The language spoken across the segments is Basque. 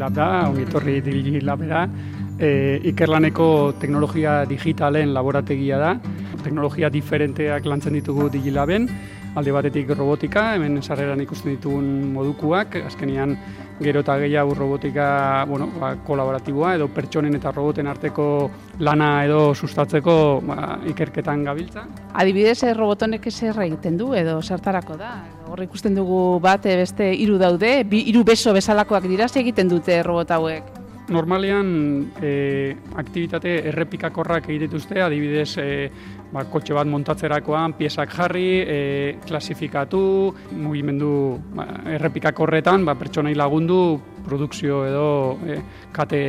Digilab da, ongitorri Digilabera, e, ikerlaneko teknologia digitalen laborategia da, teknologia diferenteak lantzen ditugu Digilaben, alde batetik robotika, hemen sarreran ikusten ditugun modukuak, azkenian gero eta gehiago robotika bueno, ba, kolaboratiboa edo pertsonen eta roboten arteko lana edo sustatzeko ba, ikerketan gabiltza. Adibidez, eh, robotonek zer egiten du edo sartarako da? Hor ikusten dugu bat eh, beste hiru daude, bi hiru beso bezalakoak dira egiten dute robot hauek. Normalean e, aktivitate errepikakorrak egituzte, adibidez e, ba, kotxe bat montatzerakoan piezak jarri, e, klasifikatu, mugimendu ba, errepikakorretan ba, pertsonai lagundu produkzio edo e, kate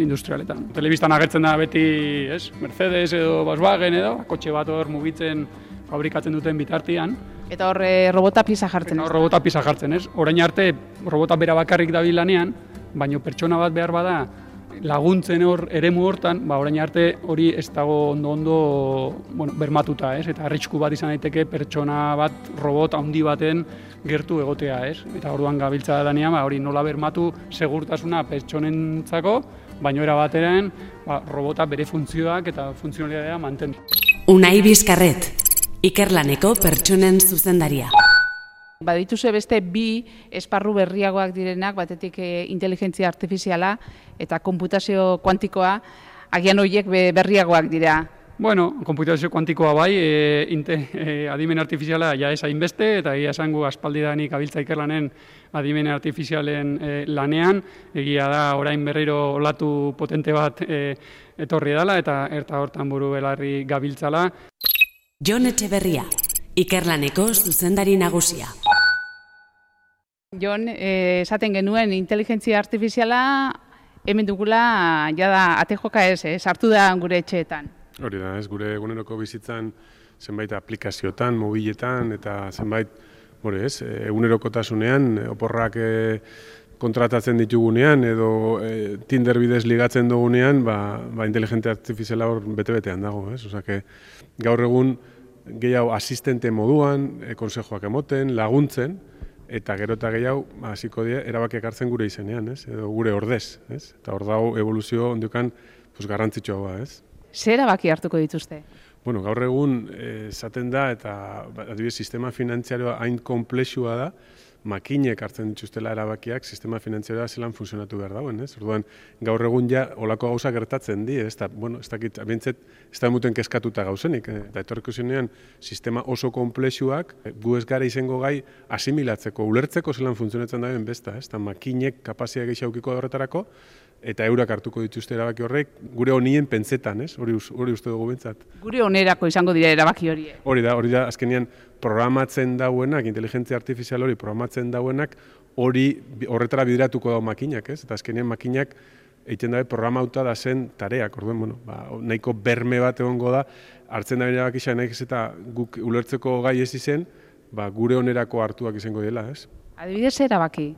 industrialetan. Telebistan agertzen da beti ez, Mercedes edo Volkswagen edo, kotxe bat hor mugitzen fabrikatzen duten bitartian. Eta hor robota pisa jartzen. Eta hor robota pisa jartzen, ez? Orain arte robota bera bakarrik dabil lanean, baino pertsona bat behar bada laguntzen hor eremu hortan, ba orain arte hori ez dago ondo ondo bueno, bermatuta, ez? Eta arrisku bat izan daiteke pertsona bat robot handi baten gertu egotea, ez? Eta orduan gabiltza danean, ba hori nola bermatu segurtasuna pertsonentzako, baino era bateren, ba, robota bere funtzioak eta funtzionalitatea mantendu. Unai Bizkarret, Ikerlaneko pertsonen zuzendaria. Badituzue beste bi esparru berriagoak direnak, batetik e, inteligentzia artifiziala eta konputazio kuantikoa, agian horiek berriagoak dira. Bueno, konputazio kuantikoa bai, e, inte, e, adimen artifiziala ja ez hainbeste, eta egia esango aspaldidanik abiltza ikerlanen adimen artifizialen e, lanean, egia da orain berriro olatu potente bat e, etorri dela, eta erta hortan buru belarri gabiltzala. Jon Etxeberria, Ikerlaneko zuzendari nagusia. Jon, eh, esaten genuen inteligentzia artifiziala hemen dugula jada atejoka ez, eh, sartu da gure etxeetan. Hori da, ez gure eguneroko bizitzan zenbait aplikaziotan, mobiletan eta zenbait, hori ez, egunerokotasunean oporrak e, kontratatzen ditugunean edo e, Tinder bidez ligatzen dugunean, ba, ba inteligentzia artifiziala hor bete-betean dago, ez? Osea, gaur egun gehiago asistente moduan, e, konsejoak emoten, laguntzen, eta gero eta gehiago ba, hasiko die erabakiak hartzen gure izenean, ez? Edo gure ordez, ez? Eta hor dago evoluzio ondukan pues garrantzitsua ez? Zer erabaki hartuko dituzte? Bueno, gaur egun esaten da eta adibidez sistema finantziarioa hain komplexua da, makinek hartzen dituztela erabakiak sistema finantzioa zelan funtzionatu behar dauen, ez? Orduan, gaur egun ja olako gauza gertatzen di, ez da, bueno, ez dakit, abientzet, ez da muten keskatuta gauzenik, eh? eta etorriko zenean, sistema oso komplexuak, eh, gu ez gara izango gai asimilatzeko, ulertzeko zelan funtzionatzen dauen besta, ez da, makinek kapazia gehiagukiko horretarako, eta eurak hartuko dituzte erabaki horrek gure honien pentsetan, ez? Hori hori uste dugu bentsat. Gure onerako izango dira erabaki hori. Hori da, hori da azkenean programatzen dauenak, inteligentzia artifizial hori programatzen dauenak hori horretara bideratuko da makinak, ez? Eta azkenean makinak egiten dabe programauta da zen tareak, orduan, bueno, ba, nahiko berme bat egongo da, hartzen da erabaki xa eta guk ulertzeko gai ez izen, ba, gure onerako hartuak izango dela, ez? Adibidez erabaki?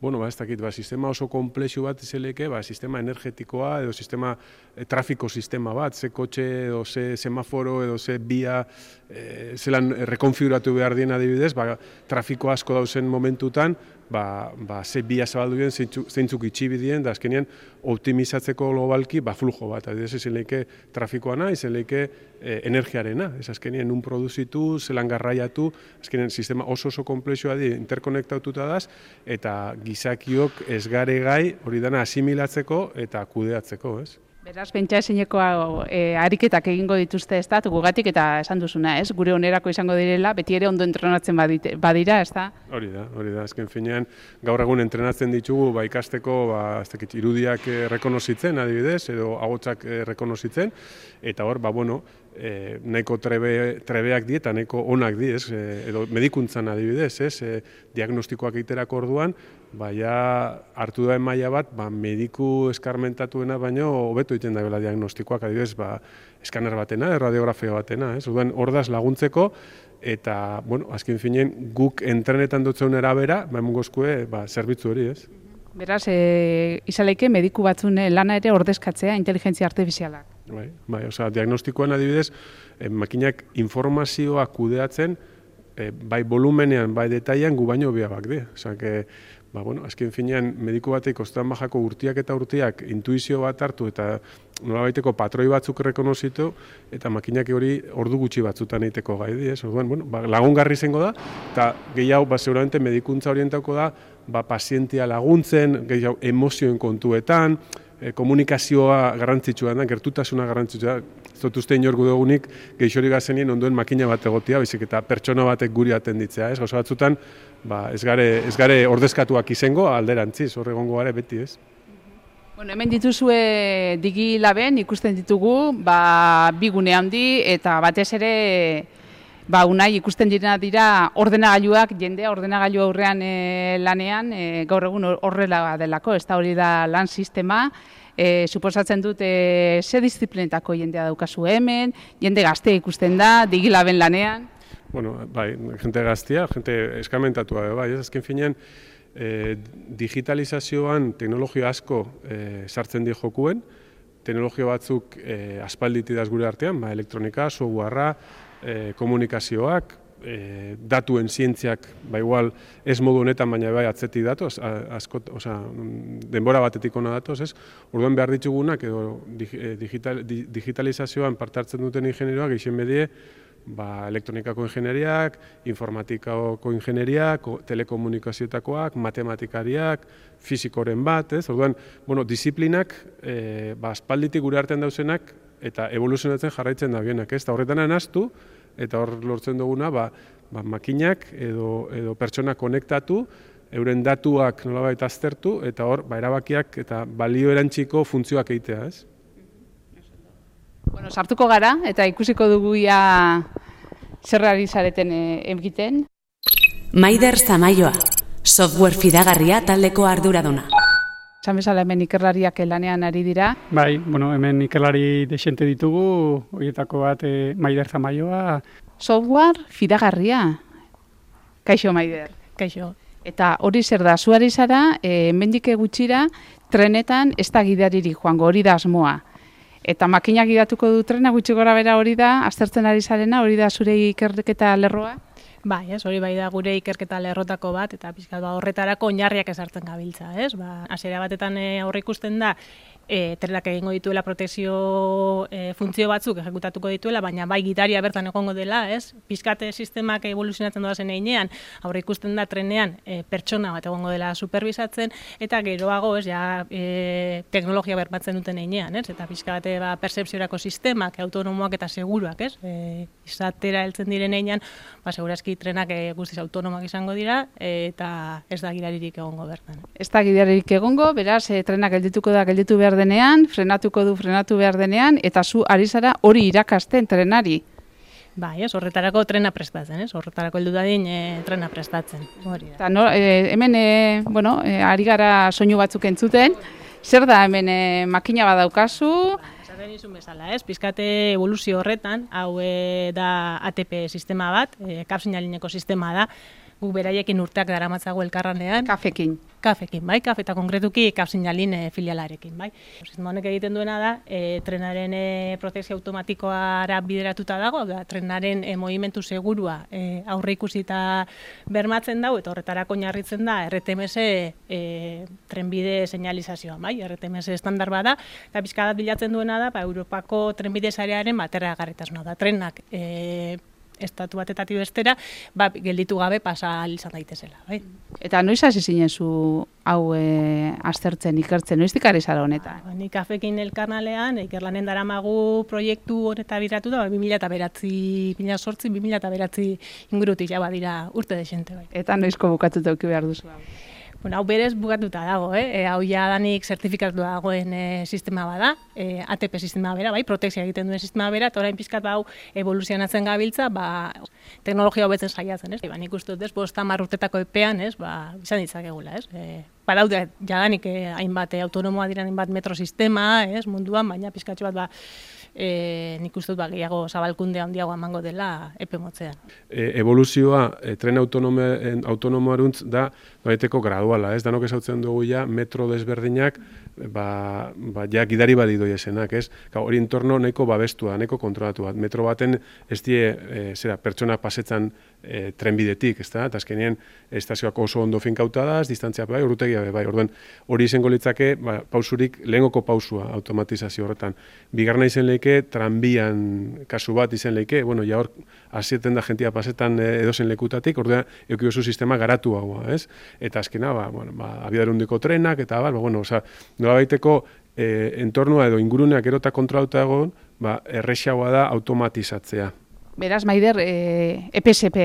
Bueno, ba, ez dakit, ba, sistema oso komplexu bat izeleke, ba, sistema energetikoa edo sistema e, trafiko sistema bat, ze kotxe edo ze semaforo edo ze bia e, zelan rekonfiguratu behar dien adibidez, ba, trafiko asko dauzen momentutan, ba, ba, ze bia zabaldu dien, zeintzuk, zeintzuk itxibidien, da azkenean optimizatzeko globalki ba, flujo bat, adibidez, ezen lehike trafikoana, ezen lehike e, energiarena, ez azkenean un produzitu, zelan garraiatu, azkenean sistema oso oso komplexua di, interkonektatuta daz, eta gizakiok ez gare gai hori dana asimilatzeko eta kudeatzeko, ez? Beraz, pentsa esineko e, ariketak egingo dituzte ez da, gugatik eta esan duzuna, ez? Gure onerako izango direla, beti ere ondo entrenatzen badite, badira, ez da? Hori da, hori da, azken finean, gaur egun entrenatzen ditugu, ba, ikasteko, ba, ez irudiak e, rekonozitzen, adibidez, edo agotsak e, rekonozitzen, eta hor, ba, bueno, e, nahiko trebe, trebeak di eta nahiko onak di, ez, e, edo medikuntzan adibidez, ez, e, diagnostikoak egiterako orduan, baina hartu duen maila bat, ba, mediku eskarmentatuena baino hobeto egiten da diagnostikoak, adibidez, ba, eskaner batena, radiografia batena, ez, orduan, ordaz laguntzeko, eta, bueno, azken finen, guk entrenetan dutzen erabera, ba, emungozkue, ba, zerbitzu hori, ez. Beraz, e, izaleike mediku batzune lana ere ordezkatzea inteligentzia artifizialak. Bai, bai, osea, diagnostikoan adibidez, eh, makinak informazioa kudeatzen e, bai volumenean, bai detailan, gu baino biabak de. Osa, que, ba, bueno, azken finean, mediku batek ostan bajako urtiak eta urtiak intuizio bat hartu eta nola baiteko patroi batzuk rekonozitu eta makinak hori ordu gutxi batzutan egiteko gai di, ez? Orduan, bueno, ba, lagungarri zengo da, eta gehiago, ba, seguramente medikuntza orientako da, ba, pazientia laguntzen, gehiago emozioen kontuetan, e, komunikazioa garrantzitsua da, gertutasuna garrantzitsua da, ez dut uste inorgu dugunik geixori gazenien ondoen makina bat egotia, baizik eta pertsona batek guri atenditzea, ez? Gauza batzutan, ba, ez, gare, ez gare ordezkatuak izango alderantziz, horre gongo gare beti, ez? Bueno, hemen dituzue digi laben ikusten ditugu, ba, bigune handi eta batez ere ba, unai ikusten direna dira ordenagailuak, jendea ordenagailu aurrean e, lanean, e, gaur egun horrela delako, ez da hori da lan sistema, e, suposatzen dut e, ze disiplinetako jendea daukazu hemen, jende gazte ikusten da, digi laben lanean. Bueno, bai, jente gaztia, jente eskamentatua, bai, ez? Azken finean, e, digitalizazioan teknologia asko e, sartzen di jokuen, teknologia batzuk e, aspalditidaz gure artean, ba, elektronika, softwarea, e, komunikazioak, e, datuen zientziak, ba igual, ez modu honetan, baina bai atzeti datoz, asko, oza, denbora batetik ona datoz, ez? Orduan behar ditugunak, edo digital, digitalizazioan partartzen duten ingenieroak, geixen bedie, ba, elektronikako ingenieriak, informatikako ingenieriak, telekomunikazioetakoak, matematikariak, fizikoren bat, ez? Orduan, bueno, disiplinak, e, ba, aspalditik gure artean dauzenak, eta evoluzionatzen jarraitzen da bienak, ez? Eta horretan anaztu, eta hor lortzen duguna, ba, ba, makinak edo, edo pertsona konektatu, euren datuak nolabait aztertu, eta hor, ba, erabakiak eta balio erantziko funtzioak egitea, ez? Bueno, sartuko gara eta ikusiko dugu ia zerrari zareten eh, egiten. Maider Zamaioa, software fidagarria taldeko arduraduna. Esan bezala hemen ikerlariak lanean ari dira. Bai, bueno, hemen ikerlari desente ditugu, horietako bat e, Maider Zamaioa. Software fidagarria. Kaixo, Maider. Kaixo. Eta hori zer da, zuari zara, e, mendike gutxira, trenetan ez da gidaririk joango, hori da asmoa. Eta makinak idatuko du trena gutxi gora bera hori da, aztertzen ari zarena, hori da zure ikerketa lerroa? Bai, ez, hori bai da gure ikerketa lerrotako bat, eta pizkat ba, horretarako oinarriak ezartzen gabiltza, ez? Ba, hasiera batetan e, aurre ikusten da, e, trenak egingo dituela protekzio e, funtzio batzuk ejekutatuko dituela, baina bai gitaria bertan egongo dela, ez? Piskate sistemak evoluzionatzen doa zen einean, aurre ikusten da trenean e, pertsona bat egongo dela superbisatzen, eta geroago, ez, ja, e, teknologia bermatzen duten einean, ez? Eta piskate ba, percepziorako sistemak, autonomoak eta seguruak, ez? E, izatera heltzen diren einean, ba, segurazki trenak e, guztiz autonomak izango dira, e, eta ez da gidaririk egongo bertan. Ez da gidaririk egongo, beraz, e, trenak geldituko da, gelditu behar denean, frenatuko du frenatu behar denean, eta zu ari zara hori irakasten trenari. Bai, ez, horretarako trena prestatzen, ez? Horretarako heldu dadin e, trena prestatzen. Hori da. no, e, hemen, e, bueno, e, ari gara soinu batzuk entzuten, zer da hemen e, makina badaukazu? Esaten izun bezala, ez? Pizkate evoluzio horretan, hau e, da ATP sistema bat, e, kapsinalineko sistema da, gu beraiekin urteak daramatzago elkarranean. Kafekin. Kafekin, bai, kafe eta konkretuki kapsinalin e, filialarekin, bai. Sistema honek egiten duena da, e, trenaren e, protesi automatikoara bideratuta dago, da, trenaren e, movimentu segurua e, aurre ikusita bermatzen dago, eta horretarako narritzen da, RTMS e, trenbide señalizazioa, bai, RTMS estandar bada, eta bizkadat bilatzen duena da, ba, Europako trenbide zarearen batera garritasuna da, trenak e, estatu batetatik bestera, ba, gelditu gabe pasa izan daitezela. Bai? Eta noiz hasi zinen zu hau e, aztertzen, ikertzen, noiz dikari zara honetan? Ba, nik afekin elkarnalean, ikerlanen daramagu proiektu honeta biratu da, 2000 eta beratzi, 2000 sortzi, 2000 eta beratzi ingurutik jaba dira urte desente. Bai. Eta noizko bukatu tauki behar duzu? Bueno, hau berez bukatuta dago, eh? E, hau ja danik zertifikatu dagoen e, sistema bada, e, ATP sistema bera, bai, protekzia egiten duen sistema bera, eta orain pizkat bau evoluzionatzen gabiltza, ba, teknologia hobetzen saiatzen, ez? Ba, nik uste dut, ez, bosta marrutetako epean, ez, ba, izan ditzakegula, ez? E, ba, daude, jadanik eh, hainbat, eh, autonomoa diren hainbat metrosistema, ez, munduan, baina pizkatxo bat, ba, e, nik uste dut ba, gehiago zabalkunde handiago emango dela epe motzean. E, evoluzioa e, tren autonomoaruntz da baiteko graduala, ez danok esautzen dugu ja metro desberdinak ba, ba ja gidari badi esenak, ez? hori entorno nahiko babestua, nahiko kontrolatu bat. Metro baten ez die, e, zera, pertsonak pasetzan e, trenbidetik, ezta? Eta azkenean estazioak oso ondo finkauta da, distantzia bai, urrutegia bai. Orduan hori izango litzake, ba, pausurik lehengoko pausua automatizazio horretan. Bigarna izen leike tranbian kasu bat izen leike, bueno, ja hor hasieten da jentia pasetan e, edozen lekutatik, orduan eduki sistema garatu hau, ez? Eta azkena, ba, bueno, ba, abidarundiko trenak eta ba, bueno, osea, nola baiteko e, entornua edo inguruneak erota kontrolauta egon, ba, errexagoa da automatizatzea. Beraz, Maider, e, EPSP,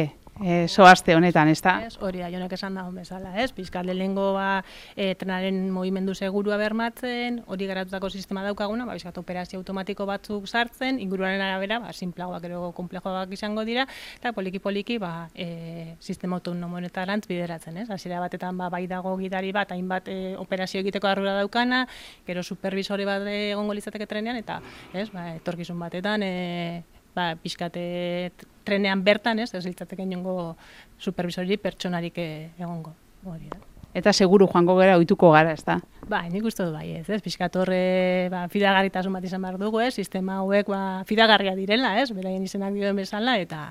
e, soazte honetan, ez da? Hori da, jonek esan da bezala, ez? Pizkat lehengo ba, e, trenaren movimendu segurua bermatzen, hori garatutako sistema daukaguna, ba, bizkat operazio automatiko batzuk sartzen, inguruaren arabera, ba, simplagoak ero komplejoak izango dira, eta poliki-poliki, ba, e, sistema autonomo honetarantz bideratzen, ez? Hasiera batetan, ba, bai dago gidari bat, hainbat e, operazio egiteko arrura daukana, gero supervisore bat egongo litzateke trenean, eta, ez, ba, etorkizun batetan, e, ba, pixkate trenean bertan, ez, ez litzateke inongo supervisori pertsonarik eh, egongo. Hori da. Eta seguru joango gara ohituko gara, ez da? Ba, nik uste du bai, ez, ez, pixkat horre, ba, fidagarritasun bat izan behar dugu, ez, sistema hauek, ba, fidagarria direla, ez, beraien izenak dioen bezala, eta,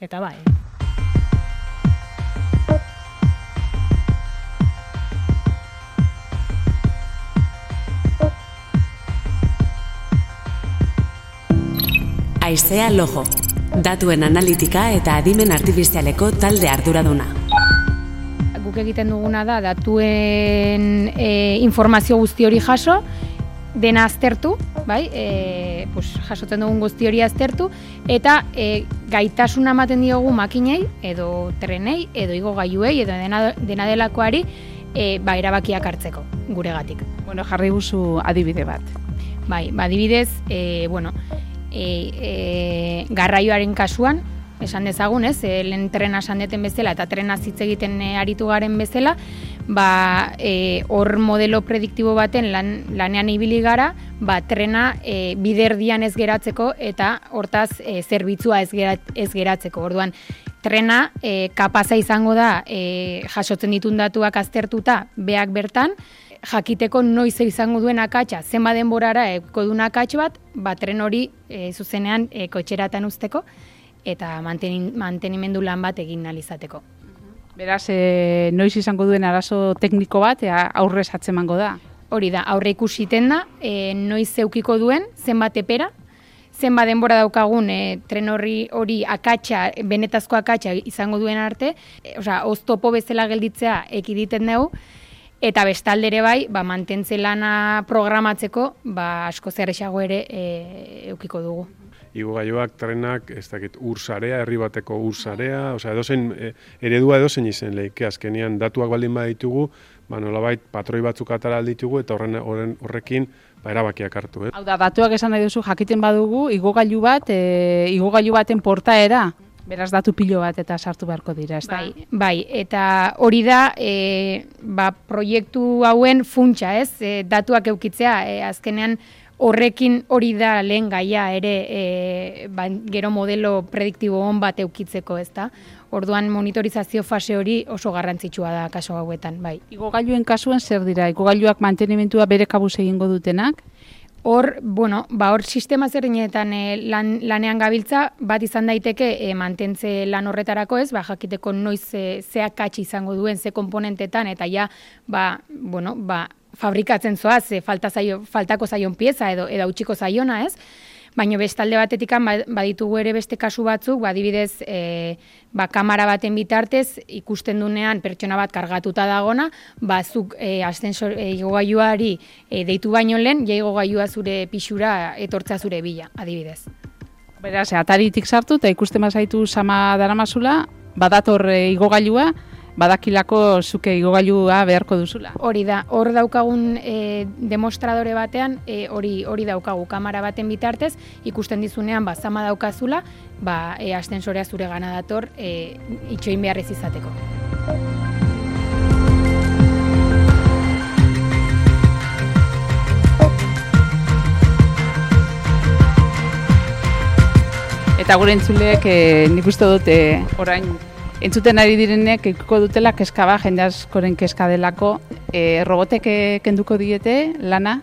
eta bai. Aizea Lojo, datuen analitika eta adimen artifizialeko talde arduraduna. Guk egiten duguna da datuen e, informazio guzti hori jaso, dena aztertu, bai, e, pues, jasotzen dugun guzti hori aztertu, eta e, gaitasuna ematen diogu makinei, edo trenei, edo igo gaiuei, edo dena, dena delakoari, e, ba, erabakiak hartzeko, guregatik. Bueno, jarri guzu adibide bat. Bai, ba, adibidez, e, bueno, e, e, garraioaren kasuan, esan dezagun, ez, e, lehen trena sandeten bezala eta trena hitz egiten e, aritu garen bezala, ba, e, hor modelo prediktibo baten lan, lanean ibili gara, ba, trena e, biderdian ez geratzeko eta hortaz e, zerbitzua ez, ez geratzeko. Orduan, trena e, kapaza izango da e, jasotzen ditun datuak aztertuta beak bertan, jakiteko noiz izango duen akatsa, zenba denborara eko duen akats bat, ba, tren hori e, zuzenean e, kotxeratan usteko eta mantenin, mantenimendu lan bat egin izateko. Beraz, e, noiz izango duen arazo tekniko bat, aurrez atzemango da? Hori da, aurre ikusiten da, e, noiz zeukiko duen, zenbat epera, zenba denbora daukagun e, tren horri hori akatsa, benetazko akatsa izango duen arte, e, osea, oztopo bezala gelditzea ekiditen dugu, Eta bestaldere bai, ba, mantentze lana programatzeko, ba, asko zerrexago ere e, eukiko dugu. Igo gaioak, trenak, ez dakit, ursarea, herri bateko ursarea, osea, edozen, e, eredua edozen izen lehike, azkenian datuak baldin baditugu, ba, nolabait, patroi batzuk atara ditugu eta horren, horren horrekin, ba, erabakiak hartu. Eh? Hau da, datuak esan nahi duzu, jakiten badugu, igogailu bat, e, igogailu baten portaera, Beraz datu pilo bat eta sartu beharko dira, ez bai, bai, eta hori da e, ba, proiektu hauen funtsa, ez? E, datuak eukitzea, e, azkenean horrekin hori da lehen gaia ere e, ba, gero modelo prediktibo hon bat eukitzeko, ez da? Orduan monitorizazio fase hori oso garrantzitsua da kaso hauetan, bai. Igogailuen kasuan zer dira? Igogailuak mantenimentua bere kabuz egingo dutenak? Hor, bueno, ba hor sistema zerrinetan e, lan, lanean gabiltza, bat izan daiteke e, mantentze lan horretarako ez, ba jakiteko noiz e, zeak izango duen ze komponentetan eta ja, ba, bueno, ba, fabrikatzen zoaz, e, falta zaio, faltako zaion pieza edo edo utziko zaiona, ez? Baina bestalde batetik ba, baditugu ere beste kasu batzuk, ba, adibidez, e, ba, kamara baten bitartez, ikusten dunean pertsona bat kargatuta dagona, ba, zuk e, ascensor, e, e, deitu baino lehen, jaigo gailua zure pixura etortza zure bila, adibidez. Beraz, ataritik sartu eta ikusten bazaitu sama daramazula, badator e, igogailua, badakilako zuke igogailua beharko duzula. Hori da, hor daukagun e, demostradore batean, e, hori hori daukagu kamera baten bitartez, ikusten dizunean ba zama daukazula, ba e, astensorea zure gana dator e, itxoin behar ez izateko. Eta gure entzuleek e, nik uste dute orain entzuten ari direnek ikuko dutela keskaba, jende askoren keska delako, e, robotek kenduko diete lana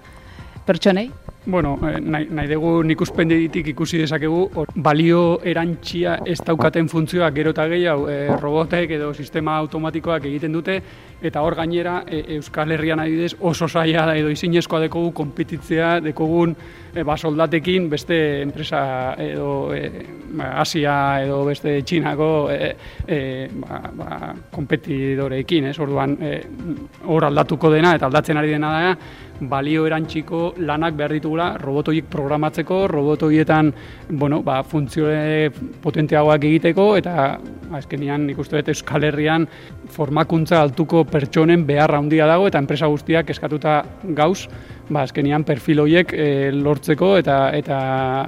pertsonei? Bueno, eh, nahi, nahi dugu nik ikusi dezakegu, balio erantxia ez daukaten funtzioak gero eta gehiago e, robotek edo sistema automatikoak egiten dute, eta hor gainera e, Euskal Herrian adibidez oso saia da edo izinezkoa dekogu konpetitzea, dekogun e, ba, soldatekin beste enpresa edo e, Asia edo beste Txinako e, e, ba, ba, kompetidoreekin, ez? Orduan hor aldatuko dena eta aldatzen ari dena da balio erantxiko lanak behar ditugula robotoiek programatzeko, robotoietan bueno, ba, funtzioe potenteagoak egiteko eta azkenian nik uste dut Euskal Herrian formakuntza altuko pertsonen beharra handia dago eta enpresa guztiak eskatuta gauz ba, azkenian perfil horiek e, lortzeko eta, eta,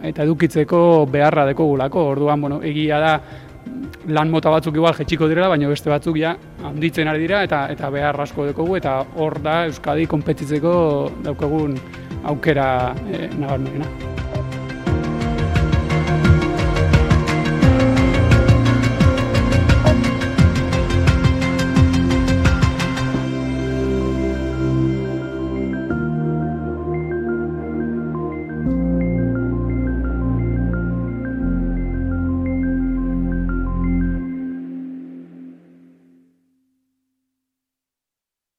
eta edukitzeko beharra deko gulako. Orduan, bueno, egia da lan mota batzuk igual jetxiko direla, baina beste batzuk ja handitzen ari dira eta eta behar asko dekogu eta hor da Euskadi konpetitzeko daukagun aukera e, nabarmenena.